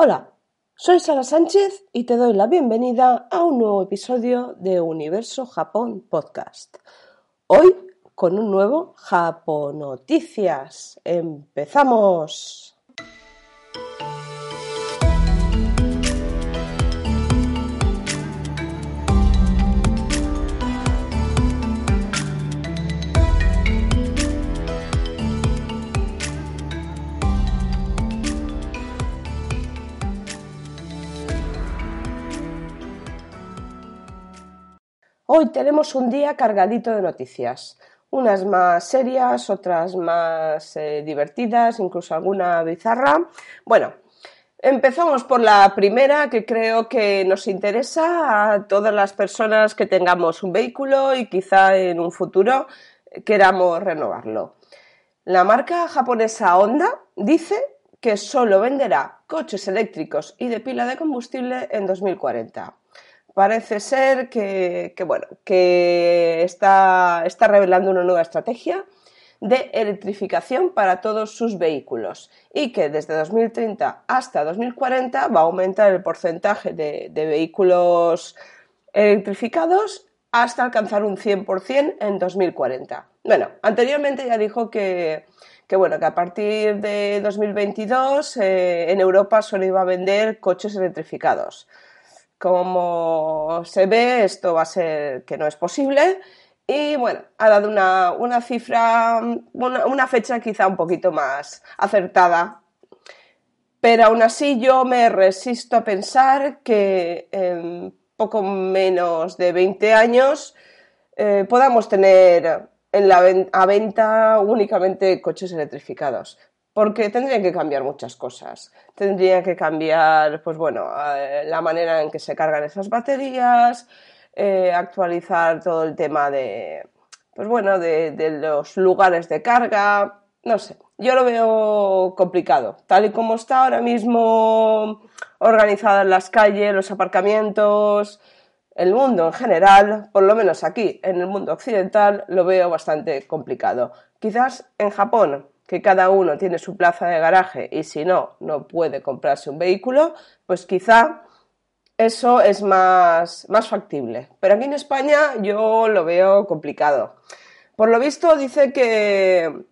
Hola, soy Sara Sánchez y te doy la bienvenida a un nuevo episodio de Universo Japón Podcast. Hoy con un nuevo Japonoticias. ¡Empezamos! Hoy tenemos un día cargadito de noticias, unas más serias, otras más eh, divertidas, incluso alguna bizarra. Bueno, empezamos por la primera que creo que nos interesa a todas las personas que tengamos un vehículo y quizá en un futuro queramos renovarlo. La marca japonesa Honda dice que solo venderá coches eléctricos y de pila de combustible en 2040 parece ser que, bueno, que está, está revelando una nueva estrategia de electrificación para todos sus vehículos y que desde 2030 hasta 2040 va a aumentar el porcentaje de, vehículos electrificados hasta alcanzar un 100% en 2040. Bueno, anteriormente ya dijo que, bueno, que a partir de 2022 eh, en Europa solo iba a vender coches electrificados. Como se ve, esto va a ser que no es posible. Y bueno, ha dado una, cifra, una, fecha quizá un poquito más acertada. Pero aún así yo me resisto a pensar que en poco menos de 20 años eh, podamos tener en la, a venta únicamente coches electrificados porque tendrían que cambiar muchas cosas. Tendría que cambiar, pues bueno, eh, la manera en que se cargan esas baterías, eh, actualizar todo el tema de, pues bueno, de, los lugares de carga, no sé. Yo lo veo complicado. Tal y como está ahora mismo organizadas las calles, los aparcamientos, el mundo en general, por lo menos aquí, en el mundo occidental, lo veo bastante complicado. Quizás en Japón que cada uno tiene su plaza de garaje y si no, no puede comprarse un vehículo, pues quizá eso es más, más factible. Pero aquí en España yo lo veo complicado. Por lo visto dice que,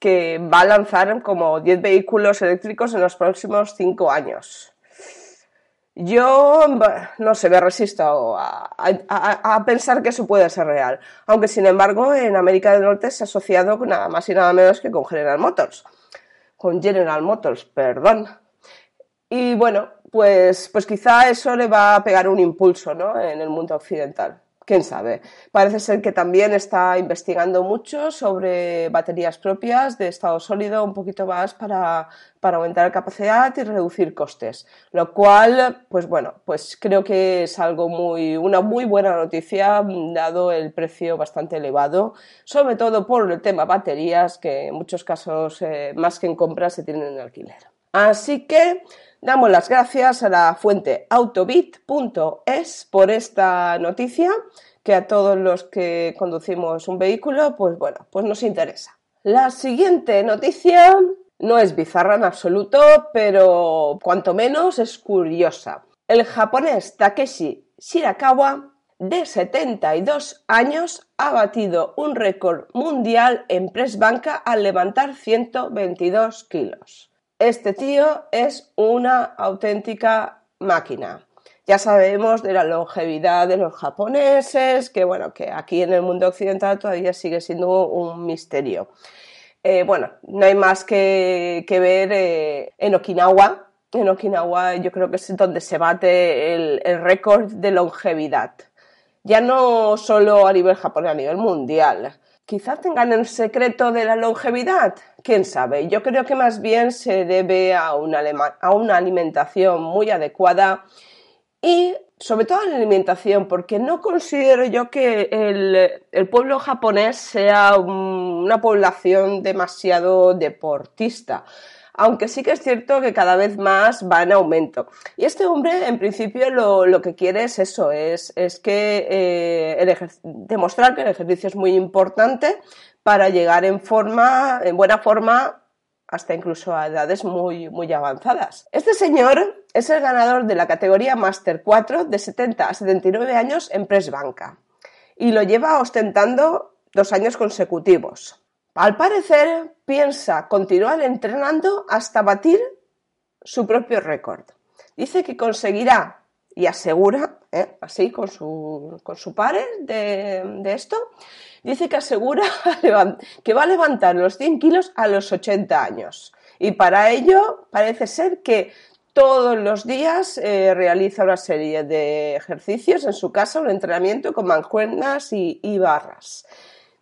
que va a lanzar como 10 vehículos eléctricos en los próximos 5 años. Yo, no sé, me resisto a, pensar que eso puede ser real. Aunque, sin embargo, en América del Norte se ha asociado con nada más y nada menos que con General Motors. Con General Motors, perdón. Y bueno, pues, pues quizá eso le va a pegar un impulso ¿no? en el mundo occidental quién sabe. Parece ser que también está investigando mucho sobre baterías propias de estado sólido, un poquito más para, aumentar la capacidad y reducir costes. Lo cual, pues bueno, pues creo que es algo muy, una muy buena noticia, dado el precio bastante elevado, sobre todo por el tema baterías, que en muchos casos, eh, más que en compra, se tienen en alquiler. Así que Damos las gracias a la fuente autobit.es por esta noticia que a todos los que conducimos un vehículo, pues bueno, pues nos interesa. La siguiente noticia no es bizarra en absoluto, pero cuanto menos es curiosa. El japonés Takeshi Shirakawa, de 72 años, ha batido un récord mundial en press banca al levantar 122 kilos. Este tío es una auténtica máquina. Ya sabemos de la longevidad de los japoneses, que bueno, que aquí en el mundo occidental todavía sigue siendo un misterio. Eh, bueno, no hay más que, ver eh, en Okinawa. En Okinawa yo creo que es donde se bate el, el récord de longevidad. Ya no solo a nivel japonés, a nivel mundial. Quizá tengan el secreto de la longevidad, quién sabe. Yo creo que más bien se debe a una, alimentación muy adecuada y sobre todo la alimentación, porque no considero yo que el pueblo japonés sea una población demasiado deportista aunque sí que es cierto que cada vez más va en aumento. Y este hombre, en principio, lo, que quiere es eso, es, que eh, demostrar que el ejercicio es muy importante para llegar en forma, en buena forma hasta incluso a edades muy, muy avanzadas. Este señor es el ganador de la categoría Master 4 de 70 a 79 años en Press Banca y lo lleva ostentando dos años consecutivos. Al parecer, piensa continuar entrenando hasta batir su propio récord. Dice que conseguirá y asegura, ¿eh? así con su, con su pares de, de, esto, dice que asegura que va a levantar los 100 kilos a los 80 años. Y para ello parece ser que todos los días eh, realiza una serie de ejercicios en su casa, un entrenamiento con mancuernas y, y barras.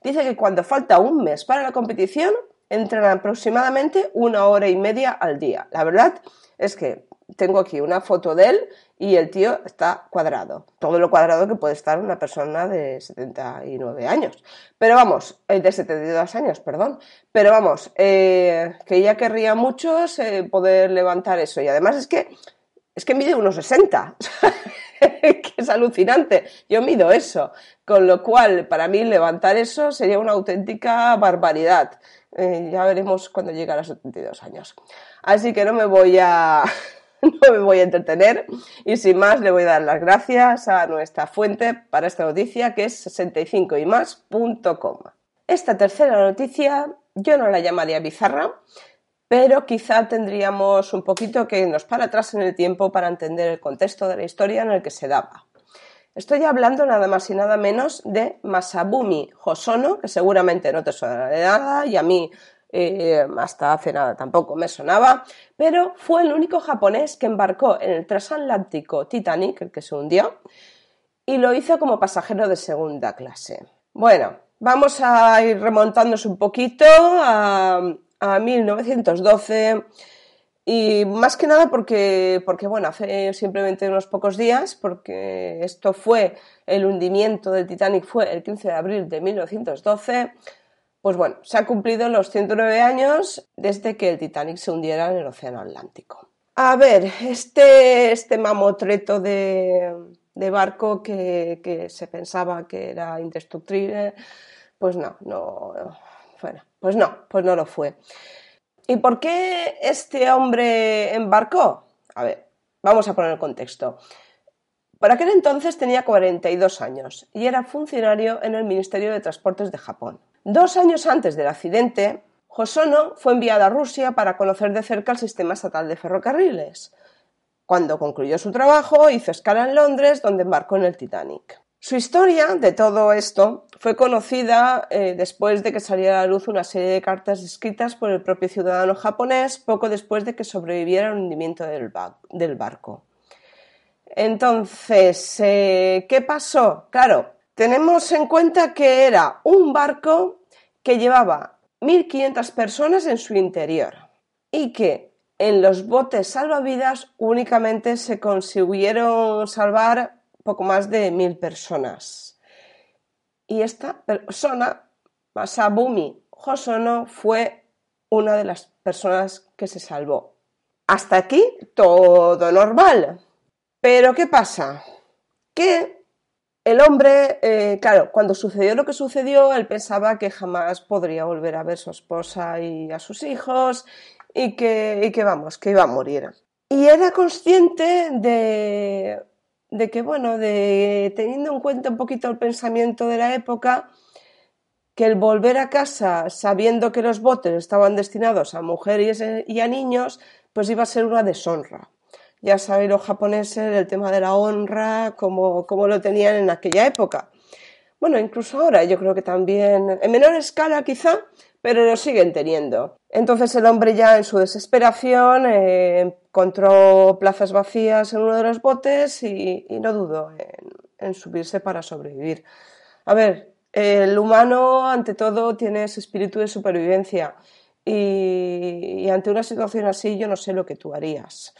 Dice que cuando falta un mes para la competición, entrena aproximadamente una hora y media al día. La verdad es que tengo aquí una foto de él y el tío está cuadrado. Todo lo cuadrado que puede estar una persona de 79 años. Pero vamos, eh, de 72 años, perdón. Pero vamos, eh, que ella querría mucho eh, poder levantar eso. Y además es que, es que mide unos 60. que es alucinante. Yo mido eso. Con lo cual, para mí levantar eso sería una auténtica barbaridad. ya veremos cuando llegue a los 72 años. Así que no me voy a no me voy a entretener y sin más le voy a dar las gracias a nuestra fuente para esta noticia que es 65ymas.com. Esta tercera noticia yo no la llamaría bizarra, pero quizá tendríamos un poquito que nos para atrás en el tiempo para entender el contexto de la historia en el que se daba. Estoy hablando nada más y nada menos de Masabumi Hosono, que seguramente no te suena de nada y a mí eh, hasta hace nada tampoco me sonaba, pero fue el único japonés que embarcó en el transatlántico Titanic, el que se hundió, y lo hizo como pasajero de segunda clase. Bueno, vamos a ir remontándonos un poquito a, 1912 y más que nada porque, porque, bueno, hace simplemente unos pocos días, porque esto fue, el hundimiento del Titanic fue el 15 de abril de 1912, pues bueno, se han cumplido los 109 años desde que el Titanic se hundiera en el Océano Atlántico. A ver, este, este mamotreto de, barco que, se pensaba que era indestructible, pues no, no, bueno, pues no, pues no lo fue. ¿Y por qué este hombre embarcó? A ver, vamos a poner el contexto. Por aquel entonces tenía 42 años y era funcionario en el Ministerio de Transportes de Japón. Dos años antes del accidente, Hosono fue enviado a Rusia para conocer de cerca el sistema estatal de ferrocarriles. Cuando concluyó su trabajo, hizo escala en Londres, donde embarcó en el Titanic. Su historia de todo esto fue conocida eh, después de que saliera a la luz una serie de cartas escritas por el propio ciudadano japonés poco después de que sobreviviera al hundimiento del, barco. Entonces, eh, ¿qué pasó? Claro, tenemos en cuenta que era un barco que llevaba 1.500 personas en su interior y que en los botes salvavidas únicamente se consiguieron salvar poco más de 1.000 personas. Y esta persona, Masabumi Hosono, fue una de las personas que se salvó. Hasta aquí todo normal. Pero ¿qué pasa? Que el hombre, eh, claro, cuando sucedió lo que sucedió, él pensaba que jamás podría volver a ver a su esposa y a sus hijos y que, que vamos, que iba a morir. Y era consciente de, de que, bueno, de teniendo en cuenta un poquito el pensamiento de la época, que el volver a casa sabiendo que los botes estaban destinados a mujeres y a niños, pues iba a ser una deshonra ya sabéis los japoneses el tema de la honra, como, lo tenían en aquella época. Bueno, incluso ahora yo creo que también, en menor escala quizá, pero lo siguen teniendo. Entonces el hombre ya en su desesperación eh, encontró plazas vacías en uno de los botes y, no dudó en, subirse para sobrevivir. A ver, el humano ante todo tiene ese espíritu de supervivencia y ante una situación así yo no sé lo que tú harías.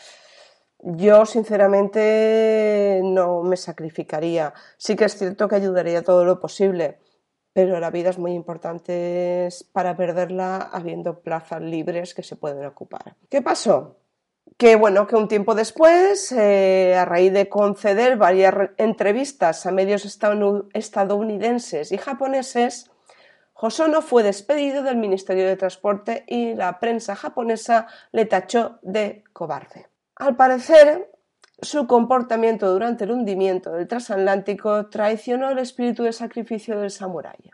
Yo, sinceramente, no me sacrificaría. Sí que es cierto que ayudaría todo lo posible, pero la vida es muy importante para perderla habiendo plazas libres que se pueden ocupar. ¿Qué pasó? Que bueno, que un tiempo después, eh, a raíz de conceder varias entrevistas a medios estadounidenses y japoneses, Hosono fue despedido del Ministerio de Transporte y la prensa japonesa le tachó de cobarde. Al parecer, su comportamiento durante el hundimiento del transatlántico traicionó el espíritu de sacrificio del samurái.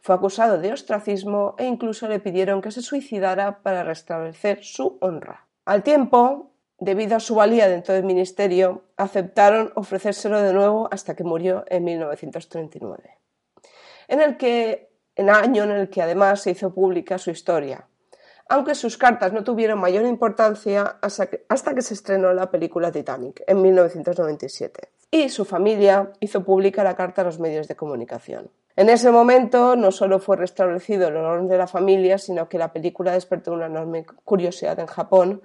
Fue acusado de ostracismo e incluso le pidieron que se suicidara para restablecer su honra. Al tiempo, debido a su valía dentro del ministerio, aceptaron ofrecérselo de nuevo hasta que murió en 1939, en el que en año en el que además se hizo pública su historia, aunque sus cartas no tuvieron mayor importancia hasta que, se estrenó la película Titanic en 1997 y su familia hizo pública la carta a los medios de comunicación. En ese momento no solo fue restablecido el honor de la familia, sino que la película despertó una enorme curiosidad en Japón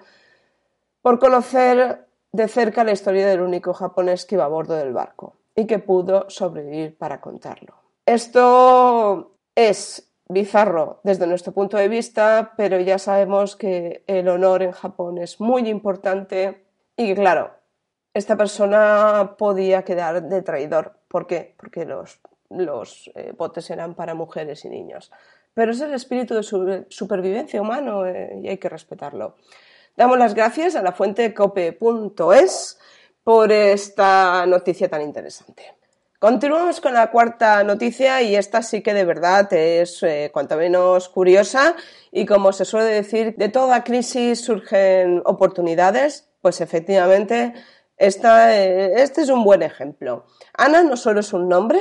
por conocer de cerca la historia del único japonés que iba a bordo del barco y que pudo sobrevivir para contarlo. Esto es bizarro desde nuestro punto de vista, pero ya sabemos que el honor en Japón es muy importante y que, claro, esta persona podía quedar de traidor. ¿Por qué? Porque los, los eh, botes eran para mujeres y niños. Pero es el espíritu de supervivencia humano eh, y hay que respetarlo. Damos las gracias a la fuente cope.es por esta noticia tan interesante. Continuamos con la cuarta noticia y esta sí que de verdad es eh, cuanto menos curiosa y como se suele decir, de toda crisis surgen oportunidades, pues efectivamente esta, eh, este es un buen ejemplo. Ana no solo es un nombre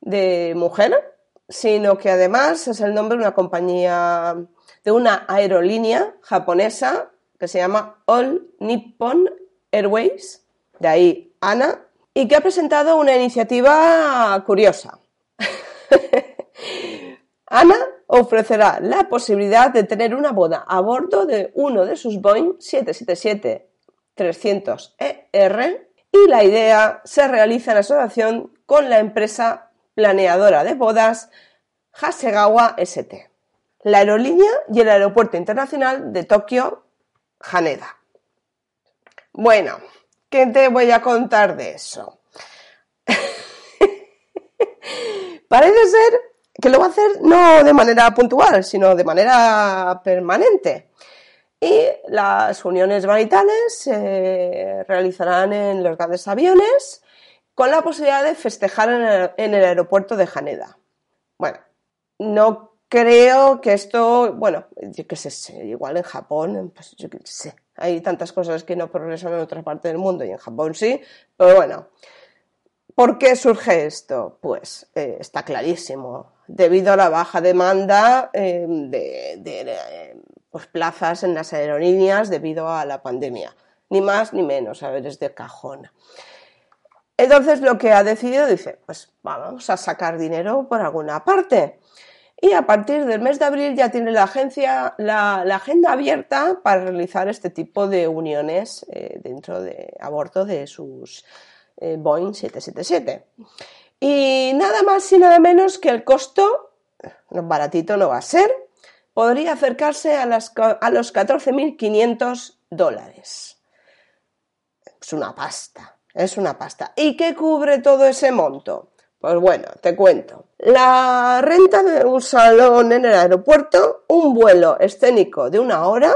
de mujer, sino que además es el nombre de una compañía, de una aerolínea japonesa que se llama All Nippon Airways, de ahí Ana, y que ha presentado una iniciativa curiosa. Ana ofrecerá la posibilidad de tener una boda a bordo de uno de sus Boeing 777-300ER y la idea se realiza en asociación con la empresa planeadora de bodas Hasegawa ST, la aerolínea y el aeropuerto internacional de Tokio Haneda. Bueno, ¿Qué te voy a contar de eso? Parece ser que lo va a hacer no de manera puntual, sino de manera permanente. Y las uniones maritales se realizarán en los grandes aviones con la posibilidad de festejar en el, aeropuerto de Haneda. Bueno, no creo que esto, bueno, yo qué sé, igual en Japón, pues yo qué sé, hay tantas cosas que no progresan en otra parte del mundo y en Japón sí, pero bueno. ¿Por qué surge esto? Pues eh, está clarísimo. Debido a la baja demanda eh, de, pues, plazas en las aerolíneas debido a la pandemia. Ni más ni menos, a ver, es de cajón. Entonces lo que ha decidido dice, pues vamos a sacar dinero por alguna parte y a partir del mes de abril ya tiene la agencia la, agenda abierta para realizar este tipo de uniones eh, dentro de a bordo de sus eh, Boeing 777. Y nada más y nada menos que el costo, baratito no va a ser, podría acercarse a, las, a los 14.500 dólares. Es una pasta, es una pasta. ¿Y qué cubre todo ese monto? Pues bueno, te cuento. La renta de un salón en el aeropuerto, un vuelo escénico de una hora,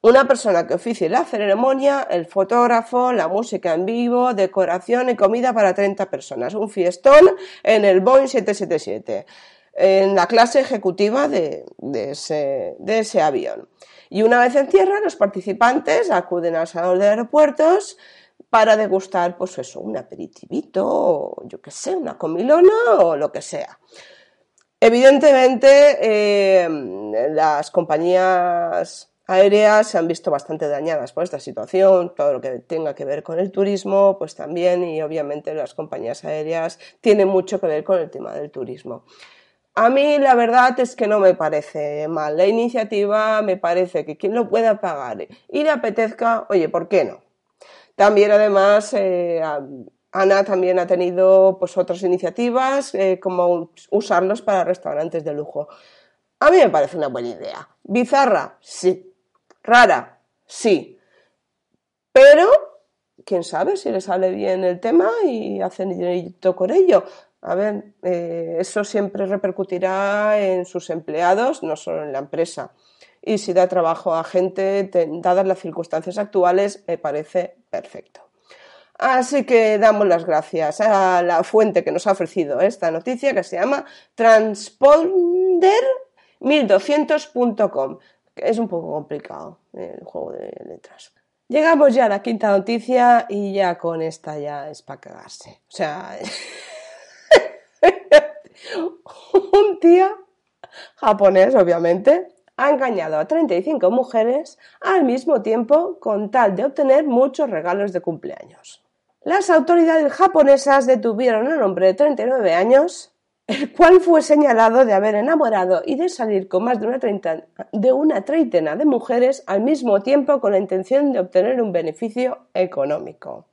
una persona que oficie la ceremonia, el fotógrafo, la música en vivo, decoración y comida para 30 personas. Un fiestón en el Boeing 777, en la clase ejecutiva de, ese, de ese avión. Y una vez en tierra, los participantes acuden al salón de aeropuertos, para degustar, pues eso, un aperitivito, o yo qué sé, una comilona o lo que sea. Evidentemente, eh, las compañías aéreas se han visto bastante dañadas por esta situación, todo lo que tenga que ver con el turismo, pues también, y obviamente las compañías aéreas tienen mucho que ver con el tema del turismo. A mí la verdad es que no me parece mal. La iniciativa me parece que quien lo pueda pagar y le apetezca, oye, ¿por qué no? También, además, eh, Ana también ha tenido pues, otras iniciativas, eh, como usarlos para restaurantes de lujo. A mí me parece una buena idea. Bizarra, sí. Rara, sí. Pero, quién sabe si le sale bien el tema y hacen dinero con ello. A ver, eh, eso siempre repercutirá en sus empleados, no solo en la empresa. Y si da trabajo a gente, dadas las circunstancias actuales, me parece perfecto. Así que damos las gracias a la fuente que nos ha ofrecido esta noticia, que se llama transponder1200.com. Es un poco complicado el juego de letras. Llegamos ya a la quinta noticia y ya con esta ya es para cagarse. O sea, un tío japonés, obviamente, ha engañado a 35 mujeres al mismo tiempo con tal de obtener muchos regalos de cumpleaños. Las autoridades japonesas detuvieron a un hombre de 39 años, el cual fue señalado de haber enamorado y de salir con más de una, de una treintena de mujeres al mismo tiempo con la intención de obtener un beneficio económico.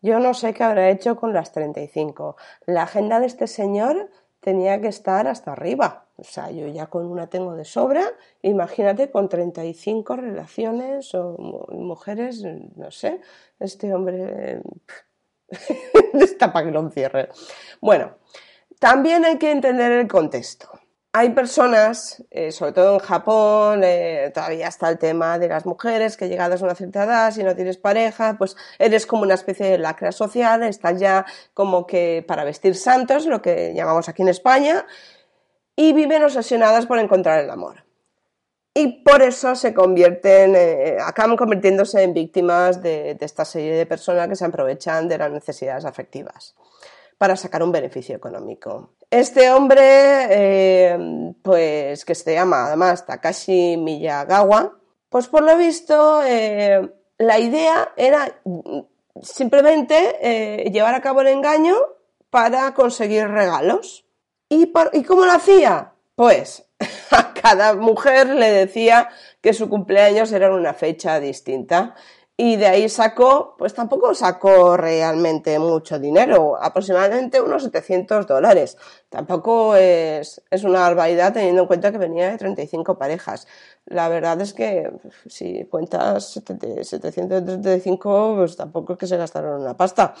Yo no sé qué habrá hecho con las 35. La agenda de este señor tenía que estar hasta arriba. O sea, yo ya con una tengo de sobra, imagínate con 35 relaciones o mujeres, no sé, este hombre está para que lo encierre. Bueno, también hay que entender el contexto hay personas, eh, sobre todo en Japón, eh, todavía está el tema de las mujeres que llegadas a una cierta edad, si no tienes pareja, pues eres como una especie de lacra social, estás ya como que para vestir santos, lo que llamamos aquí en España, y viven obsesionadas por encontrar el amor. Y por eso se convierten, eh, acaban convirtiéndose en víctimas de esta serie de personas que se aprovechan de las necesidades afectivas para sacar un beneficio económico. Este hombre, eh, pues que se llama además Takashi Miyagawa, pues por lo visto eh, la idea era simplemente eh, llevar a cabo el engaño para conseguir regalos. ¿Y, ¿Y cómo lo hacía? Pues a cada mujer le decía que su cumpleaños era una fecha distinta y de ahí sacó, pues tampoco sacó realmente mucho dinero, aproximadamente unos 700 dólares. Tampoco es, es una barbaridad teniendo en cuenta que venía de 35 parejas. La verdad es que si cuentas 735, pues tampoco es que se gastaron una pasta,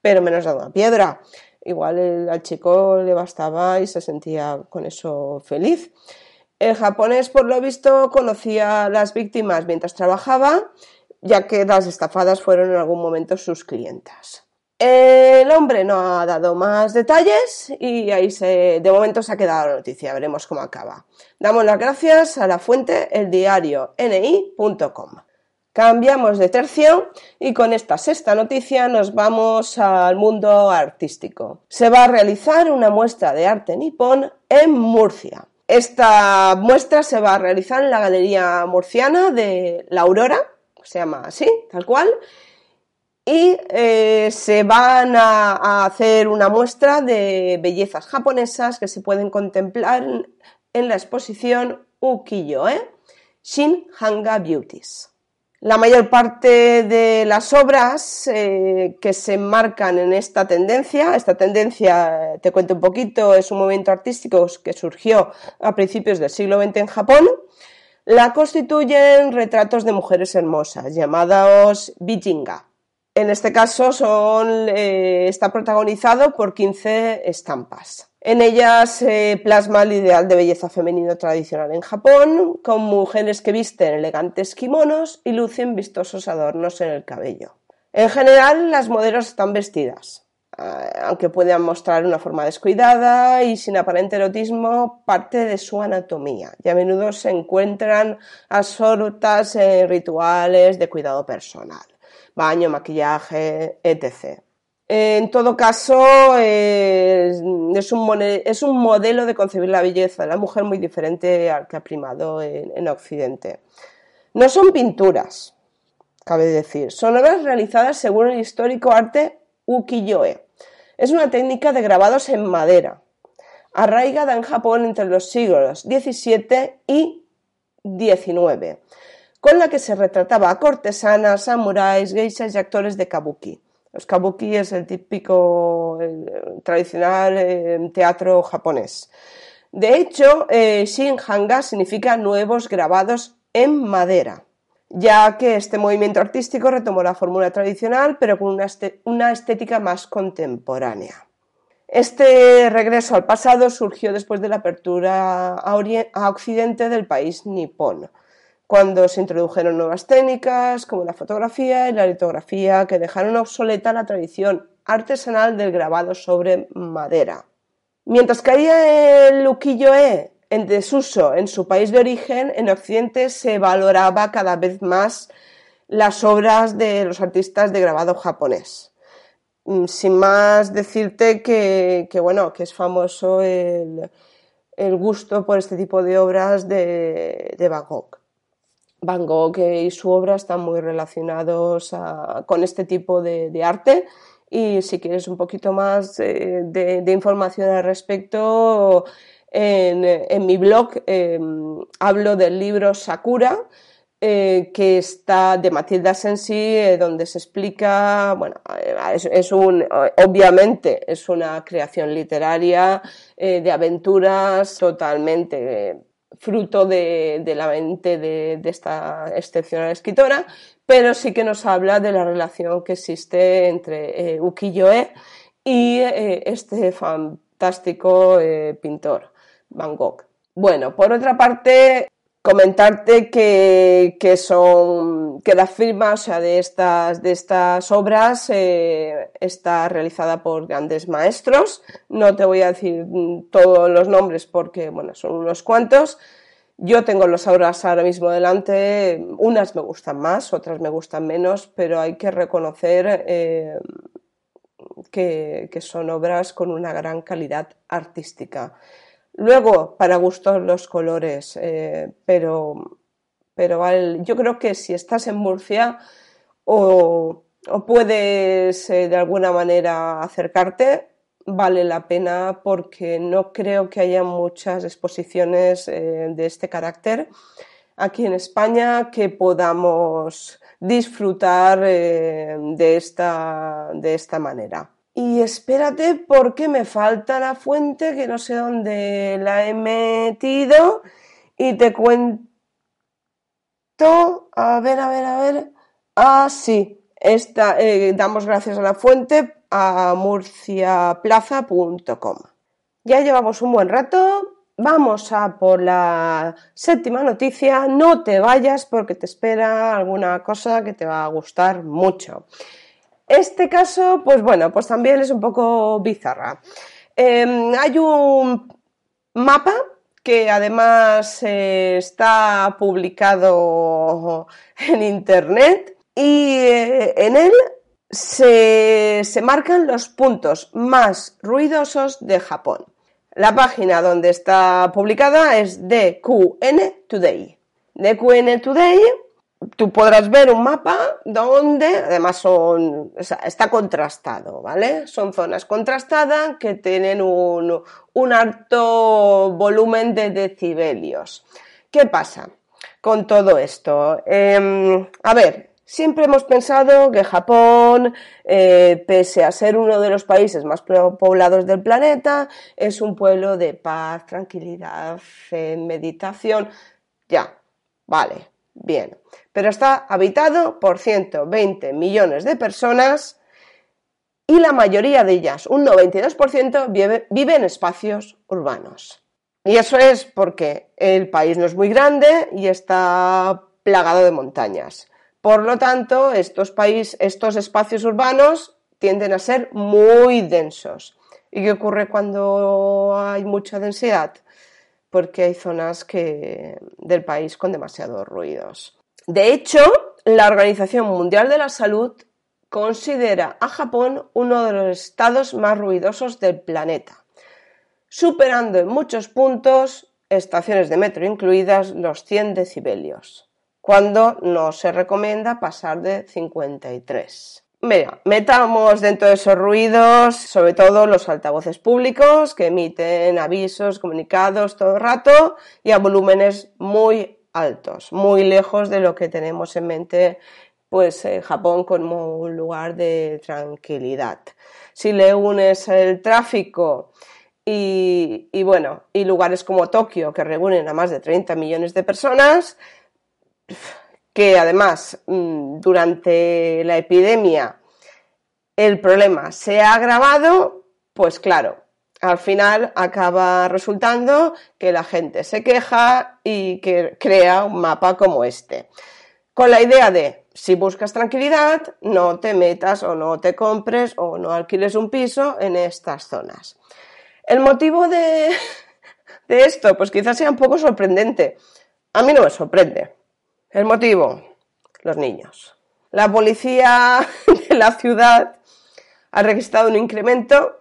pero menos de una piedra. Igual al chico le bastaba y se sentía con eso feliz. El japonés, por lo visto, conocía a las víctimas mientras trabajaba ya que las estafadas fueron en algún momento sus clientas. El hombre no ha dado más detalles y ahí se, de momento se ha quedado la noticia, veremos cómo acaba. Damos las gracias a la fuente eldiario.ni.com. Cambiamos de tercio y con esta sexta noticia nos vamos al mundo artístico. Se va a realizar una muestra de arte nipón en Murcia. Esta muestra se va a realizar en la Galería Murciana de La Aurora, se llama así, tal cual, y eh, se van a, hacer una muestra de bellezas japonesas que se pueden contemplar en, la exposición Ukiyo-e, Shin Hanga Beauties. La mayor parte de las obras eh, que se enmarcan en esta tendencia, esta tendencia, te cuento un poquito, es un movimiento artístico que surgió a principios del siglo XX en Japón, la constituyen retratos de mujeres hermosas, llamados Bijinga. En este caso eh, está protagonizado por 15 estampas. En ellas se plasma el ideal de belleza femenino tradicional en Japón, con mujeres que visten elegantes kimonos y lucen vistosos adornos en el cabello. En general, las modelos están vestidas, eh, aunque puedan mostrar una forma descuidada y sin aparente erotismo, parte de su anatomía y a menudo se encuentran absortas en rituales de cuidado personal, baño, maquillaje, etc. En todo caso, es, un, modelo de concebir la belleza de la mujer muy diferente al que ha primado en Occidente. No son pinturas, cabe decir, son obras realizadas según el histórico arte ukiyo-e. Es una técnica de grabados en madera, arraigada en Japón entre los siglos XVII y XIX, con la que se retrataba a cortesanas, samuráis, geishas y actores de kabuki. Los kabuki es el típico, tradicional eh, teatro japonés. De hecho, eh, Shin Hanga significa nuevos grabados en madera ya que este movimiento artístico retomó la fórmula tradicional, pero con una, estética más contemporánea. Este regreso al pasado surgió después de la apertura a, Occidente del país nipón, cuando se introdujeron nuevas técnicas como la fotografía y la litografía que dejaron obsoleta la tradición artesanal del grabado sobre madera. Mientras caía el ukiyo-e en desuso en su país de origen, en Occidente se valoraba cada vez más las obras de los artistas de grabado japonés. Mm, sin más decirte que, bueno, que es famoso el, gusto por este tipo de obras de, Van Gogh. Van Gogh y su obra están muy relacionados con este tipo de, arte y si quieres un poquito más eh, de, información al respecto, en, mi blog em, hablo del libro Sakura, eh, que está de Matilda Sensi, eh, donde se explica, bueno, eh, es, un, obviamente es una creación literaria de aventuras totalmente fruto de, la mente de, esta excepcional escritora, pero sí que nos habla de la relación que existe entre ukiyo-e y este fantástico pintor, Gogh. Bueno, por otra parte, comentarte que, son que la firma o sea, de estas de estas obras eh, está realizada por grandes maestros. No te voy a decir todos los nombres porque bueno son unos cuantos. Yo tengo las obras ahora mismo delante unas me gustan más otras me gustan menos pero hay que reconocer eh, que son obras con una gran calidad artística Luego, para gustos los colores, eh, pero, pero yo creo que si estás en Murcia o, puedes eh, de alguna manera acercarte, vale la pena porque no creo que haya muchas exposiciones eh, de este carácter aquí en España que podamos disfrutar de, esta, de esta manera. Y espérate porque me falta la fuente que no sé dónde la he metido y te cuento. A ver, a ver, a ver. Ah, sí. Esta, eh, damos gracias a la fuente a murciaplaza.com. Ya llevamos un buen rato. Vamos a por la séptima noticia. No te vayas porque te espera alguna cosa que te va a gustar mucho. Este caso, pues bueno, pues también es un poco bizarra. Em, hay un mapa que además eh, está publicado en internet y eh, en él se, se, marcan los puntos más ruidosos de Japón. La página donde está publicada es DQN Today. DQN Today tú podrás ver un mapa donde además está contrastado, ¿vale? Son zonas contrastadas que tienen un, alto volumen de decibelios. ¿Qué pasa con todo esto? Em, a ver, siempre hemos pensado que Japón, eh, pese a ser uno de los países más poblados del planeta, es un pueblo de paz, tranquilidad, meditación. Ya, vale, Bien, pero está habitado por 120 millones de personas y la mayoría de ellas, un 92%, vive, en espacios urbanos. Y eso es porque el país no es muy grande y está plagado de montañas. Por lo tanto, estos, estos espacios urbanos tienden a ser muy densos. ¿Y qué ocurre cuando hay mucha densidad? Porque hay zonas que, del país con demasiados ruidos. De hecho, la Organización Mundial de la Salud considera a Japón uno de los estados más ruidosos del planeta, superando en muchos puntos, estaciones de metro incluidas, los 100 decibelios, cuando no se recomienda pasar de 53. Mira, metamos dentro de esos ruidos, sobre todo los altavoces públicos que emiten avisos, comunicados todo el rato y a volúmenes muy altos, muy lejos de lo que tenemos en mente, pues eh, Japón como un lugar de tranquilidad. Si le unes el tráfico y, y bueno, y lugares como Tokio que reúnen a más de 30 millones de personas, que además mm, durante la epidemia el problema se ha agravado, pues claro, al final acaba resultando que la gente se queja y que crea un mapa como este. Con la idea de, si buscas tranquilidad, no te metas o no te compres o no alquiles un piso en estas zonas. El motivo de, de esto, pues quizás sea un poco sorprendente. A mí no me sorprende. El motivo, los niños. La policía de la ciudad ha registrado un incremento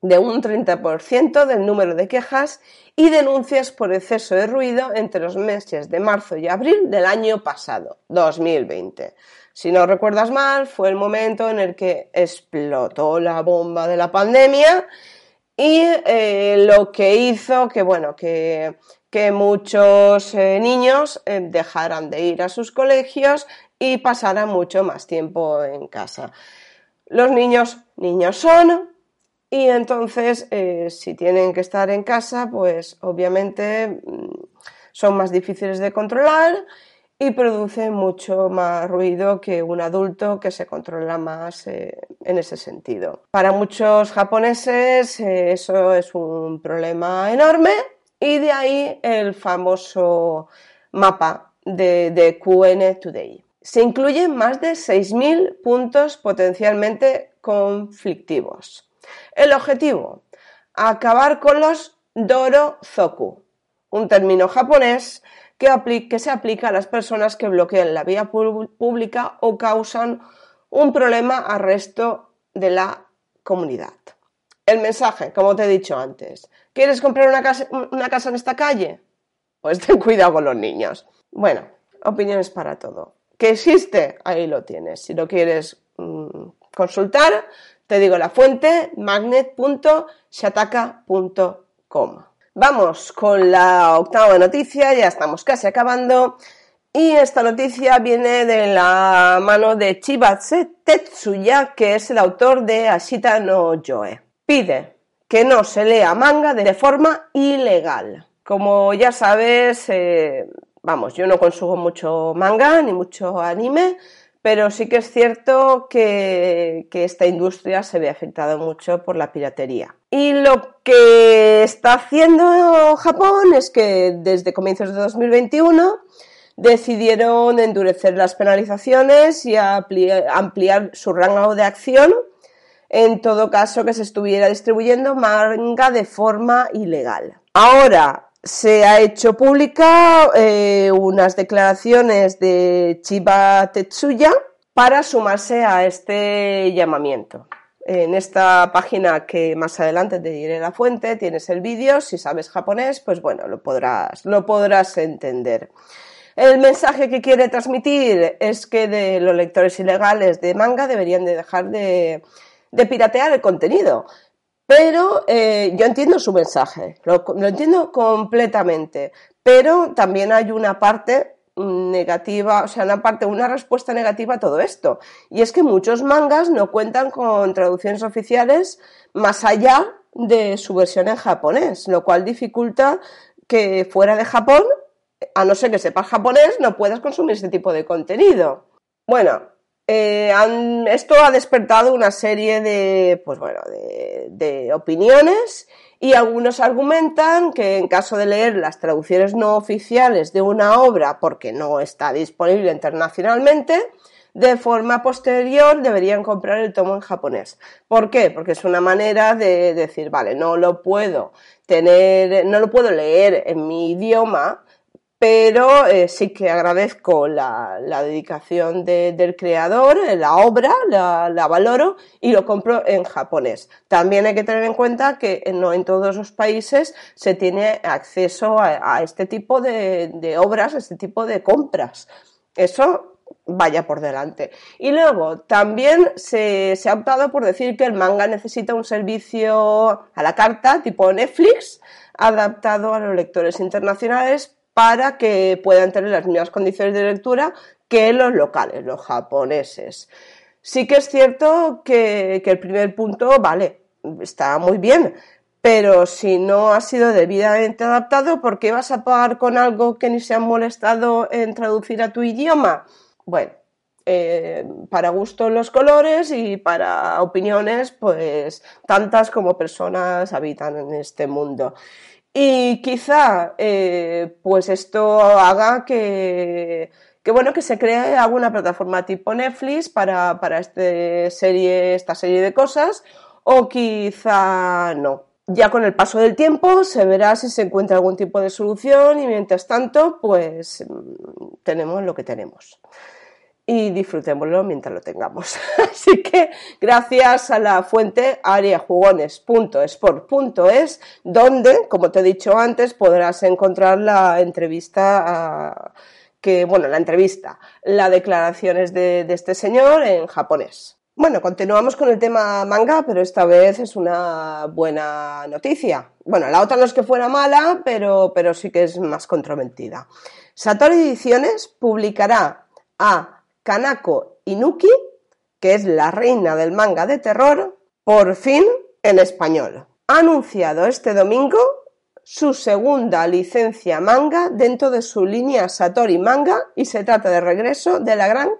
de un 30% del número de quejas y denuncias por exceso de ruido entre los meses de marzo y abril del año pasado, 2020. Si no recuerdas mal, fue el momento en el que explotó la bomba de la pandemia y eh, lo que hizo que, bueno, que, muchos eh, niños eh, dejaran de ir a sus colegios y pasaran mucho más tiempo en casa. Los niños, niños son, y entonces, eh, si tienen que estar en casa, pues obviamente mm, son más difíciles de controlar y producen mucho más ruido que un adulto que se controla más eh, en ese sentido. Para muchos japoneses eso es un problema enorme y de ahí el famoso mapa de, QN Today. Se incluyen más de 6.000 puntos potencialmente conflictivos. El objetivo, acabar con los Doro-zoku, un término japonés que, se aplica a las personas que bloquean la vía pública o causan un problema al resto de la comunidad. El mensaje, como te he dicho antes, ¿quieres comprar una casa, en esta calle? Pues ten cuidado con los niños. Bueno, opiniones para todo. ¿Que existe? Ahí lo tienes. Si lo quieres mm, consultar, te digo la fuente, magnet.shataka.com. Vamos con la octava noticia, ya estamos casi acabando. Y esta noticia viene de la mano de Chibatse Tetsuya, que es el autor de Ashita no Joe. Pide que no se lea manga de forma ilegal. Como ya sabes, eh, vamos, yo no consumo mucho manga ni mucho anime, pero sí que es cierto que, esta industria se ve afectada mucho por la piratería. Y lo que está haciendo Japón es que desde comienzos de 2021 decidieron endurecer las penalizaciones y ampliar su rango de acción en todo caso que se estuviera distribuyendo manga de forma ilegal. Ahora, se ha hecho pública eh, unas declaraciones de Chiba Tetsuya para sumarse a este llamamiento. En esta página que más adelante te diré la fuente, tienes el vídeo. Si sabes japonés, pues bueno, lo podrás, lo podrás entender. El mensaje que quiere transmitir es que de los lectores ilegales de manga deberían de dejar de, de piratear el contenido. Pero eh, yo entiendo su mensaje, lo, entiendo completamente, pero también hay una parte negativa, o sea, una parte, una respuesta negativa a todo esto. Y es que muchos mangas no cuentan con traducciones oficiales más allá de su versión en japonés, lo cual dificulta que fuera de Japón, a no ser que sepas japonés, no puedas consumir este tipo de contenido. Bueno, eh, esto ha despertado una serie de, pues bueno, de, opiniones y algunos argumentan que en caso de leer las traducciones no oficiales de una obra porque no está disponible internacionalmente, de forma posterior deberían comprar el tomo en japonés. ¿Por qué? Porque es una manera de decir, vale, no lo puedo tener, no lo puedo leer en mi idioma, pero eh, sí que agradezco la, dedicación del creador, la obra, la, valoro y lo compro en japonés. También hay que tener en cuenta que no en todos los países se tiene acceso a, este tipo de, obras, a este tipo de compras. Eso vaya por delante. Y luego, también se, se, ha optado por decir que el manga necesita un servicio a la carta, tipo Netflix, adaptado a los lectores internacionales para que puedan tener las mismas condiciones de lectura que los locales, los japoneses. Sí que es cierto que, el primer punto, vale, está muy bien, pero si no ha sido debidamente adaptado, ¿por qué vas a pagar con algo que ni se han molestado en traducir a tu idioma? Bueno, eh, para gustos los colores y para opiniones, pues tantas como personas habitan en este mundo. Y quizá, eh, pues esto haga que, bueno, que se cree alguna plataforma tipo Netflix para, para este serie, esta serie de cosas, o quizá no. Ya con el paso del tiempo se verá si se encuentra algún tipo de solución y mientras tanto, pues tenemos lo que tenemos y disfrutémoslo mientras lo tengamos. Así que gracias a la fuente ariajugones.sport.es, donde, como te he dicho antes, podrás encontrar la entrevista que, bueno, la entrevista, las declaraciones de, este señor en japonés. Bueno, continuamos con el tema manga, pero esta vez es una buena noticia. Bueno, la otra no es que fuera mala, pero, pero sí que es más controvertida. Satori Ediciones publicará a Kanako Inuki, que es la reina del manga de terror, por fin en español. Ha anunciado este domingo su segunda licencia manga dentro de su línea Satori Manga y se trata de regreso de la gran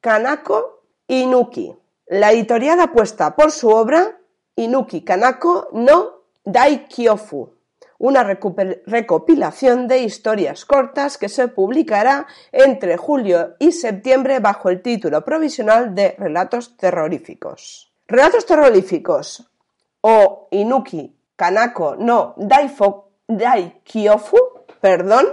Kanako Inuki. La editorial apuesta por su obra Inuki Kanako no Daikyofu, una recopilación de historias cortas que se publicará entre julio y septiembre bajo el título provisional de Relatos terroríficos. Relatos terroríficos o Inuki Kanako no Daikyofu, perdón,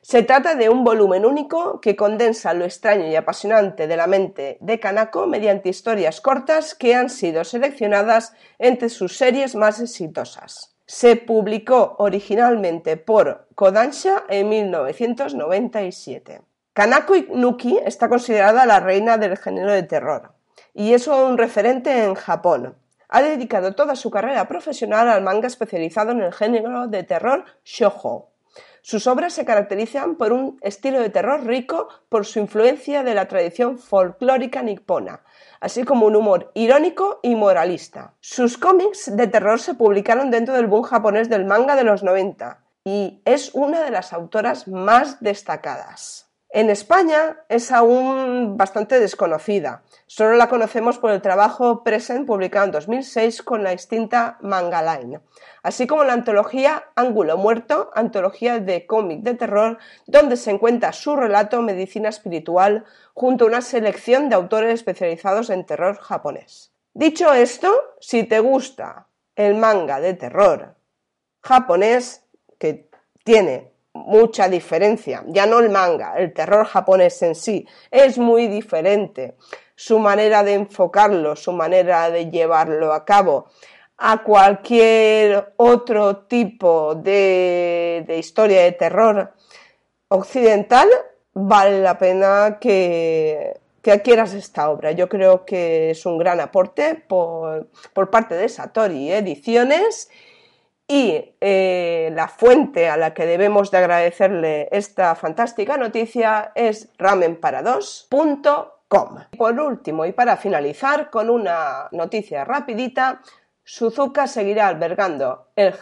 se trata de un volumen único que condensa lo extraño y apasionante de la mente de Kanako mediante historias cortas que han sido seleccionadas entre sus series más exitosas. Se publicó originalmente por Kodansha en 1997. Kanako Inuki está considerada la reina del género de terror y es un referente en Japón. Ha dedicado toda su carrera profesional al manga especializado en el género de terror shoujo. Sus obras se caracterizan por un estilo de terror rico por su influencia de la tradición folclórica nipona, así como un humor irónico y moralista. Sus cómics de terror se publicaron dentro del boom japonés del manga de los 90 y es una de las autoras más destacadas. En España es aún bastante desconocida. Solo la conocemos por el trabajo Present publicado en 2006 con la extinta Manga Line, así como la antología Ángulo Muerto, antología de cómic de terror, donde se encuentra su relato Medicina Espiritual junto a una selección de autores especializados en terror japonés. Dicho esto, si te gusta el manga de terror japonés, que tiene mucha diferencia. Ya no el manga, el terror japonés en sí es muy diferente. Su manera de enfocarlo, su manera de llevarlo a cabo a cualquier otro tipo de, historia de terror occidental, vale la pena que, que adquieras esta obra. Yo creo que es un gran aporte por, por parte de Satori Ediciones y eh, la fuente a la que debemos de agradecerle esta fantástica noticia es ramenparados.com. Por último y para finalizar con una noticia rapidita, Suzuka seguirá albergando el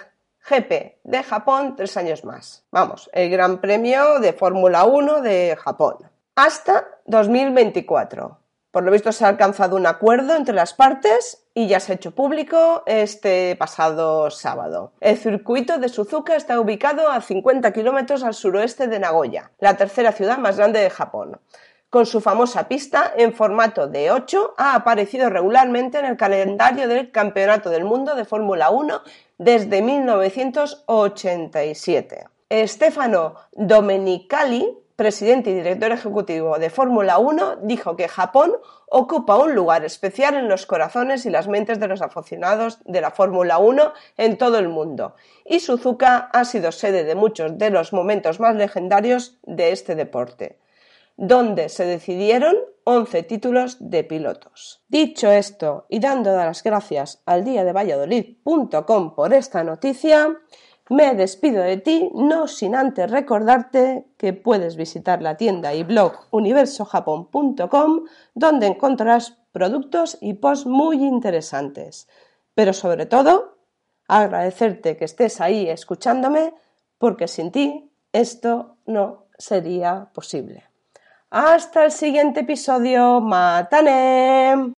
GP de Japón tres años más. Vamos, el Gran Premio de Fórmula 1 de Japón. Hasta 2024. Por lo visto se ha alcanzado un acuerdo entre las partes y ya se ha hecho público este pasado sábado. El circuito de Suzuka está ubicado a 50 kilómetros al suroeste de Nagoya, la tercera ciudad más grande de Japón. Con su famosa pista en formato de 8 ha aparecido regularmente en el calendario del Campeonato del Mundo de Fórmula 1 desde 1987. Stefano Domenicali presidente y director ejecutivo de Fórmula 1, dijo que Japón ocupa un lugar especial en los corazones y las mentes de los aficionados de la Fórmula 1 en todo el mundo, y Suzuka ha sido sede de muchos de los momentos más legendarios de este deporte, donde se decidieron 11 títulos de pilotos. Dicho esto, y dando las gracias al día de Valladolid.com por esta noticia, me despido de ti, no sin antes recordarte que puedes visitar la tienda y blog universojapón.com donde encontrarás productos y posts muy interesantes. Pero sobre todo, agradecerte que estés ahí escuchándome porque sin ti esto no sería posible. Hasta el siguiente episodio. Matane.